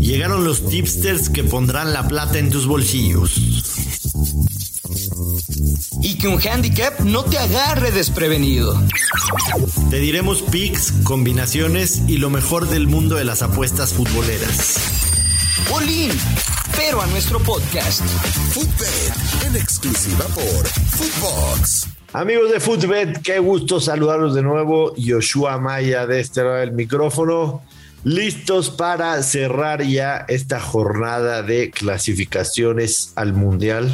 Llegaron los tipsters que pondrán la plata en tus bolsillos. Y que un handicap no te agarre desprevenido. Te diremos picks, combinaciones y lo mejor del mundo de las apuestas futboleras. Olin, pero a nuestro podcast. Footbet, en exclusiva por Footbox. Amigos de Footbet, qué gusto saludarlos de nuevo. Joshua Maya de este lado del micrófono. Listos para cerrar ya esta jornada de clasificaciones al Mundial,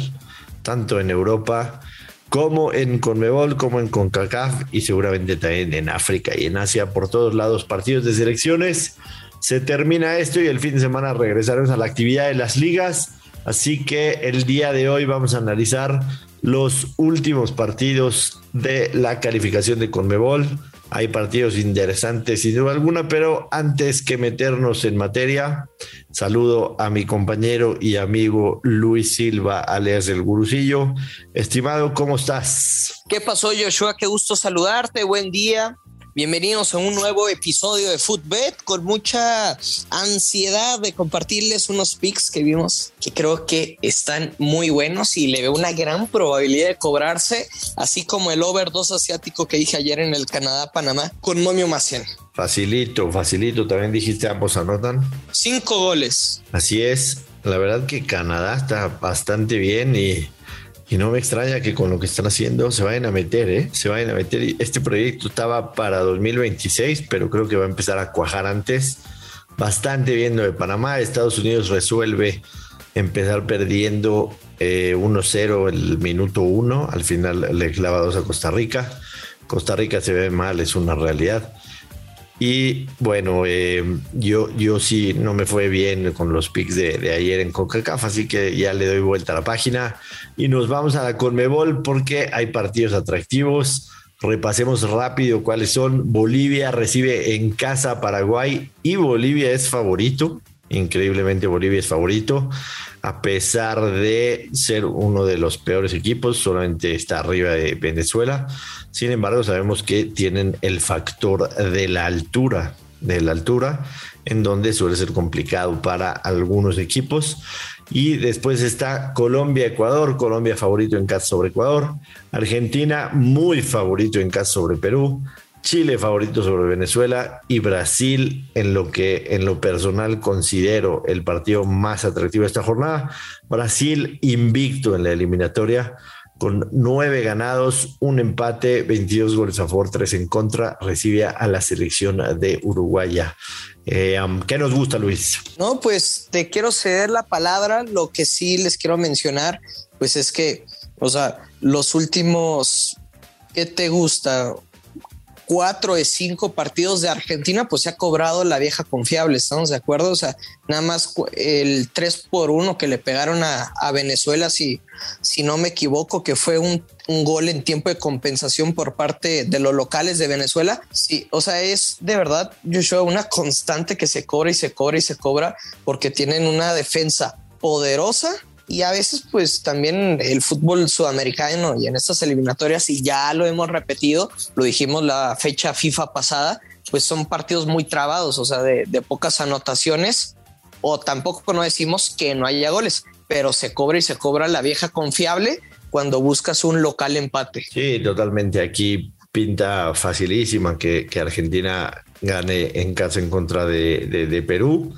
tanto en Europa como en Conmebol, como en CONCACAF y seguramente también en África y en Asia, por todos lados, partidos de selecciones. Se termina esto y el fin de semana regresaremos a la actividad de las ligas. Así que el día de hoy vamos a analizar los últimos partidos de la calificación de Conmebol hay partidos interesantes sin duda alguna, pero antes que meternos en materia, saludo a mi compañero y amigo Luis Silva, alias el Gurusillo. Estimado, ¿cómo estás? ¿Qué pasó, Joshua? Qué gusto saludarte. Buen día. Bienvenidos a un nuevo episodio de Footbet con mucha ansiedad de compartirles unos picks que vimos que creo que están muy buenos y le veo una gran probabilidad de cobrarse, así como el over 2 asiático que dije ayer en el Canadá-Panamá con Momio Maciel. Facilito, facilito. También dijiste ambos anotan. Cinco goles. Así es. La verdad que Canadá está bastante bien y y no me extraña que con lo que están haciendo se vayan a meter, ¿eh? Se vayan a meter. Este proyecto estaba para 2026, pero creo que va a empezar a cuajar antes. Bastante viendo de Panamá. Estados Unidos resuelve empezar perdiendo 1-0 eh, el minuto 1. Al final le clava 2 a Costa Rica. Costa Rica se ve mal, es una realidad. Y bueno, eh, yo, yo sí no me fue bien con los picks de, ayer en CONCACAF, así que ya le doy vuelta a la página y nos vamos a la Conmebol porque hay partidos atractivos. Repasemos rápido cuáles son. Bolivia recibe en casa Paraguay y Bolivia es favorito. Increíblemente Bolivia es favorito, a pesar de ser uno de los peores equipos, solamente está arriba de Venezuela. Sin embargo, sabemos que tienen el factor de la altura, de la altura, en donde suele ser complicado para algunos equipos. Y después está Colombia, Ecuador, Colombia favorito en casa sobre Ecuador, Argentina muy favorito en casa sobre Perú, Chile favorito sobre Venezuela y Brasil en lo que en lo personal considero el partido más atractivo de esta jornada. Brasil invicto en la eliminatoria con nueve ganados, un empate, 22 goles a favor, tres en contra, recibe a la selección de Uruguaya. Eh, ¿Qué nos gusta, Luis? No, pues te quiero ceder la palabra. Lo que sí les quiero mencionar, pues es que, o sea, los últimos, ¿qué te gusta? Cuatro de cinco partidos de Argentina, pues se ha cobrado la vieja confiable, ¿estamos de acuerdo? O sea, nada más el 3 por 1 que le pegaron a, Venezuela, si, si no me equivoco, que fue un, gol en tiempo de compensación por parte de los locales de Venezuela. Sí, o sea, es de verdad, Joshua, una constante que se cobra y se cobra y se cobra porque tienen una defensa poderosa y a veces pues también el fútbol sudamericano y en estas eliminatorias, y ya lo hemos repetido, lo dijimos la fecha FIFA pasada, pues son partidos muy trabados, o sea, de, pocas anotaciones, o tampoco no decimos que no haya goles, pero se cobra y se cobra la vieja confiable cuando buscas un local empate. Sí, totalmente. Aquí pinta facilísima que, que Argentina gane en casa en contra de, Perú.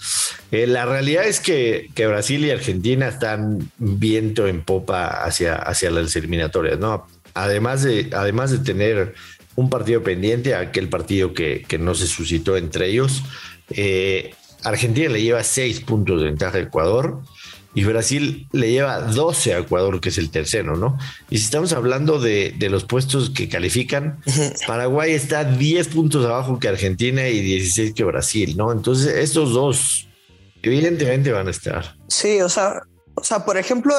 Eh, la realidad es que, Brasil y Argentina están viento en popa hacia, hacia las eliminatorias, ¿no? Además de, además de tener un partido pendiente, aquel partido que, no se suscitó entre ellos, eh, Argentina le lleva seis puntos de ventaja a Ecuador y Brasil le lleva 12 a Ecuador, que es el tercero, ¿no? Y si estamos hablando de, los puestos que califican, Paraguay está 10 puntos abajo que Argentina y 16 que Brasil, ¿no? Entonces, estos dos evidentemente van a estar. Sí, o sea, o sea, por ejemplo,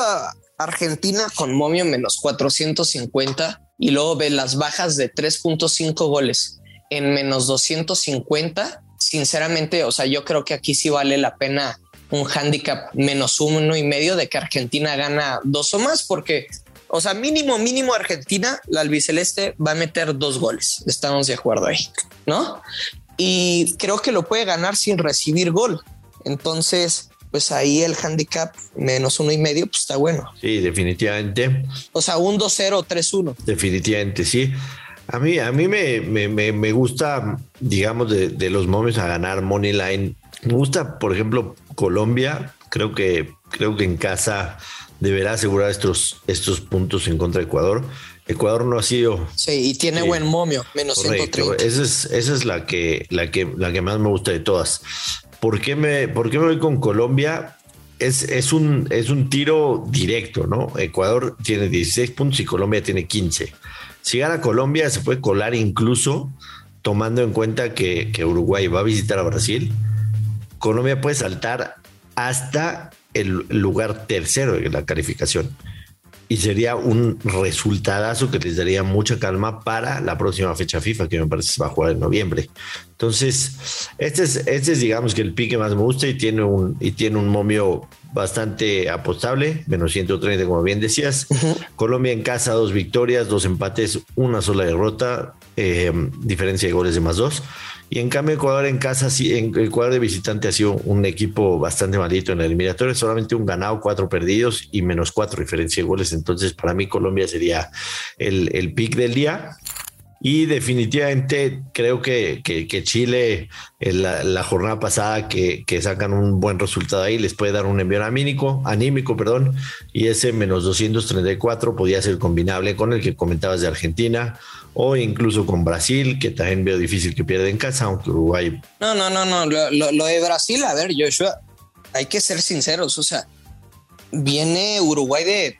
Argentina con momio menos 450 y luego ve las bajas de 3.5 goles en menos 250. Sinceramente, o sea, yo creo que aquí sí vale la pena un handicap menos uno y medio de que Argentina gana dos o más, porque, o sea, mínimo, mínimo Argentina, la albiceleste va a meter dos goles. Estamos de acuerdo ahí, ¿no? y creo que lo puede ganar sin recibir gol. Entonces, pues ahí el handicap menos uno y medio, pues está bueno. Sí, definitivamente. O sea, un 2-0, 3-1. Definitivamente, sí. A mí, a mí me, me, me gusta, digamos, de, de, los momentos a ganar Money Line. Me gusta, por ejemplo, Colombia. Creo que, creo que en casa deberá asegurar estos, estos puntos en contra de Ecuador. Ecuador no ha sido. Sí, y tiene buen momio, menos correcto. 130. Esa es, esa es la que, la que, la que más me gusta de todas. ¿Por qué me, por qué me voy con Colombia? Es, es, un, es un tiro directo, ¿no? Ecuador tiene 16 puntos y Colombia tiene 15. Si gana Colombia, se puede colar incluso tomando en cuenta que, que Uruguay va a visitar a Brasil. Colombia puede saltar hasta el lugar tercero de la calificación y sería un resultadazo que les daría mucha calma para la próxima fecha FIFA, que me parece se va a jugar en noviembre. Entonces, este es, este es digamos que el pique más me gusta y tiene un, y tiene un momio bastante apostable, menos 130, como bien decías. Uh -huh. Colombia en casa, dos victorias, dos empates, una sola derrota, eh, diferencia de goles de más dos. Y en cambio, Ecuador en casa, sí, en Ecuador de visitante ha sido un equipo bastante malito en la eliminatoria, solamente un ganado, cuatro perdidos y menos cuatro diferencia de goles. Entonces, para mí, Colombia sería el, el pick del día. Y definitivamente creo que, que, que Chile, en la, la, jornada pasada, que, que, sacan un buen resultado ahí, les puede dar un envío anímico, anímico, perdón, y ese menos 234 podía ser combinable con el que comentabas de Argentina o incluso con Brasil, que también veo difícil que pierda en casa, aunque Uruguay. No, no, no, no. Lo, lo, lo de Brasil, a ver, Joshua, hay que ser sinceros. O sea, viene Uruguay de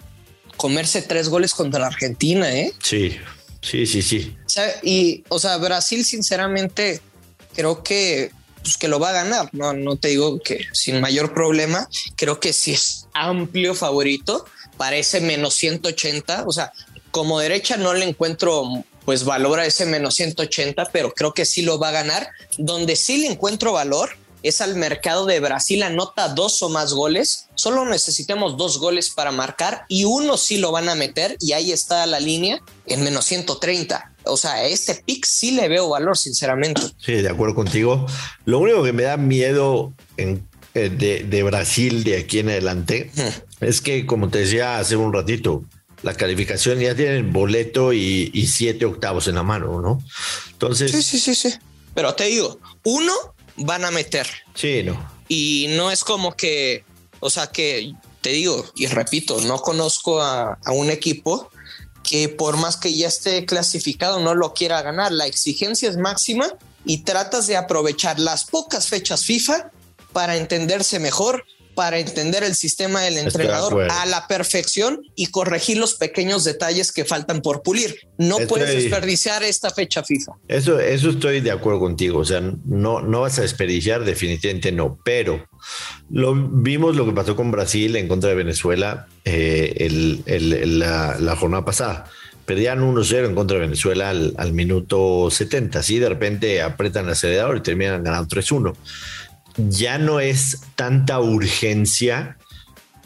comerse tres goles contra la Argentina, ¿eh? Sí, sí, sí, sí. Y, o sea, Brasil, sinceramente, creo que pues que lo va a ganar. No, no te digo que sin mayor problema. Creo que sí es amplio favorito. Parece menos 180. O sea, como derecha no le encuentro pues valor a ese menos 180, pero creo que sí lo va a ganar. Donde sí le encuentro valor es al mercado de Brasil, anota dos o más goles. Solo necesitamos dos goles para marcar y uno sí lo van a meter y ahí está la línea en menos 130. O sea, este pick sí le veo valor, sinceramente. Sí, de acuerdo contigo. Lo único que me da miedo en, eh, de, de, Brasil de aquí en adelante es que, como te decía hace un ratito, la calificación ya tienen boleto y, y, siete octavos en la mano, ¿no? Entonces. Sí, sí, sí, sí. Pero te digo, uno van a meter. Sí, no. Y no es como que, o sea, que te digo y repito, no conozco a, a un equipo que por más que ya esté clasificado no lo quiera ganar. La exigencia es máxima y tratas de aprovechar las pocas fechas FIFA para entenderse mejor, para entender el sistema del entrenador a la perfección y corregir los pequeños detalles que faltan por pulir. No estoy, puedes desperdiciar esta fecha FIFA. Eso, eso estoy de acuerdo contigo. O sea, no, no vas a desperdiciar, definitivamente no. Pero lo vimos lo que pasó con Brasil en contra de Venezuela eh, el, el, la, la jornada pasada perdían 1-0 en contra de Venezuela al, al, minuto 70. Así de repente apretan el acelerador y terminan ganando 3-1 ya no es tanta urgencia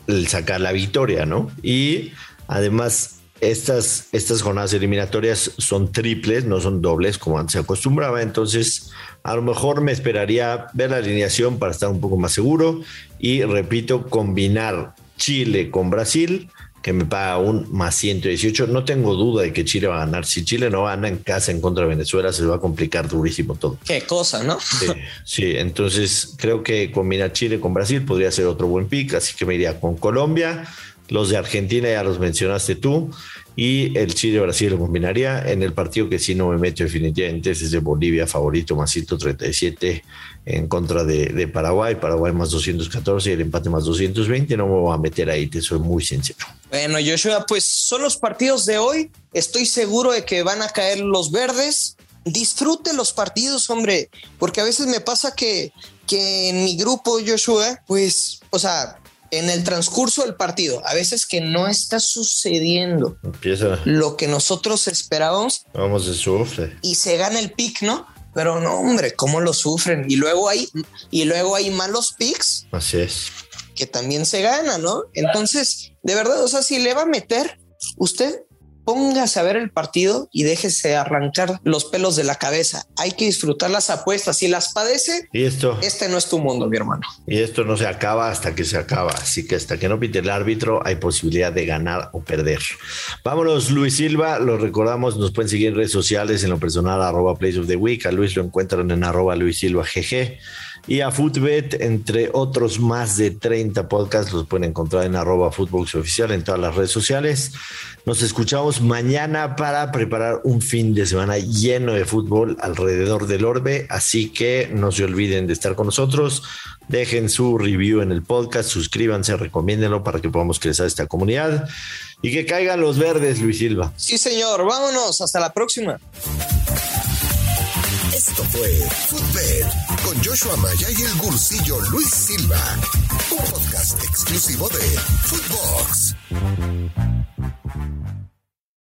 el sacar la victoria, ¿no? Y además, estas, estas jornadas eliminatorias son triples, no son dobles como antes se acostumbraba. Entonces, a lo mejor me esperaría ver la alineación para estar un poco más seguro. Y repito, combinar Chile con Brasil que me paga un más 118. No tengo duda de que Chile va a ganar. Si Chile no gana en casa en contra de Venezuela, se le va a complicar durísimo todo. Qué cosa, ¿no? Sí, sí, entonces creo que combinar Chile con Brasil podría ser otro buen pick, así que me iría con Colombia. Los de Argentina ya los mencionaste tú. Y el Chile-Brasil lo combinaría en el partido que sí no me meto definitivamente. Es de Bolivia favorito, más 137 en contra de, Paraguay. Paraguay más 214 y el empate más 220. No me voy a meter ahí, te soy muy sincero. Bueno, Joshua, pues son los partidos de hoy. Estoy seguro de que van a caer los verdes. Disfrute los partidos, hombre, porque a veces me pasa que, que en mi grupo, Joshua, pues, o sea, en el transcurso del partido, a veces que no está sucediendo Empieza. lo que nosotros esperábamos. Vamos, se sufre. Y se gana el pick, ¿no? Pero no, hombre, cómo lo sufren. Y luego hay, y luego hay malos picks. Así es. Que también se gana, ¿no? Entonces, de verdad, o sea, si le va a meter, usted póngase a ver el partido y déjese arrancar los pelos de la cabeza. Hay que disfrutar las apuestas. Si las padece, y esto, este no es tu mundo, mi hermano. Y esto no se acaba hasta que se acaba. Así que hasta que no pite el árbitro, hay posibilidad de ganar o perder. Vámonos, Luis Silva. Lo recordamos, nos pueden seguir en redes sociales, en lo personal, arroba Place of the Week. A Luis lo encuentran en arroba Luis Silva GG y a Footbet, entre otros más de 30 podcasts, los pueden encontrar en arroba Footbox Oficial en todas las redes sociales. Nos escuchamos mañana para preparar un fin de semana lleno de fútbol alrededor del orbe, así que no se olviden de estar con nosotros. Dejen su review en el podcast, suscríbanse, recomiéndenlo para que podamos crecer esta comunidad y que caigan los verdes, Luis Silva. Sí, señor. Vámonos. Hasta la próxima. Esto fue Footbed con Joshua Maya y el gursillo Luis Silva, un podcast exclusivo de Footbox.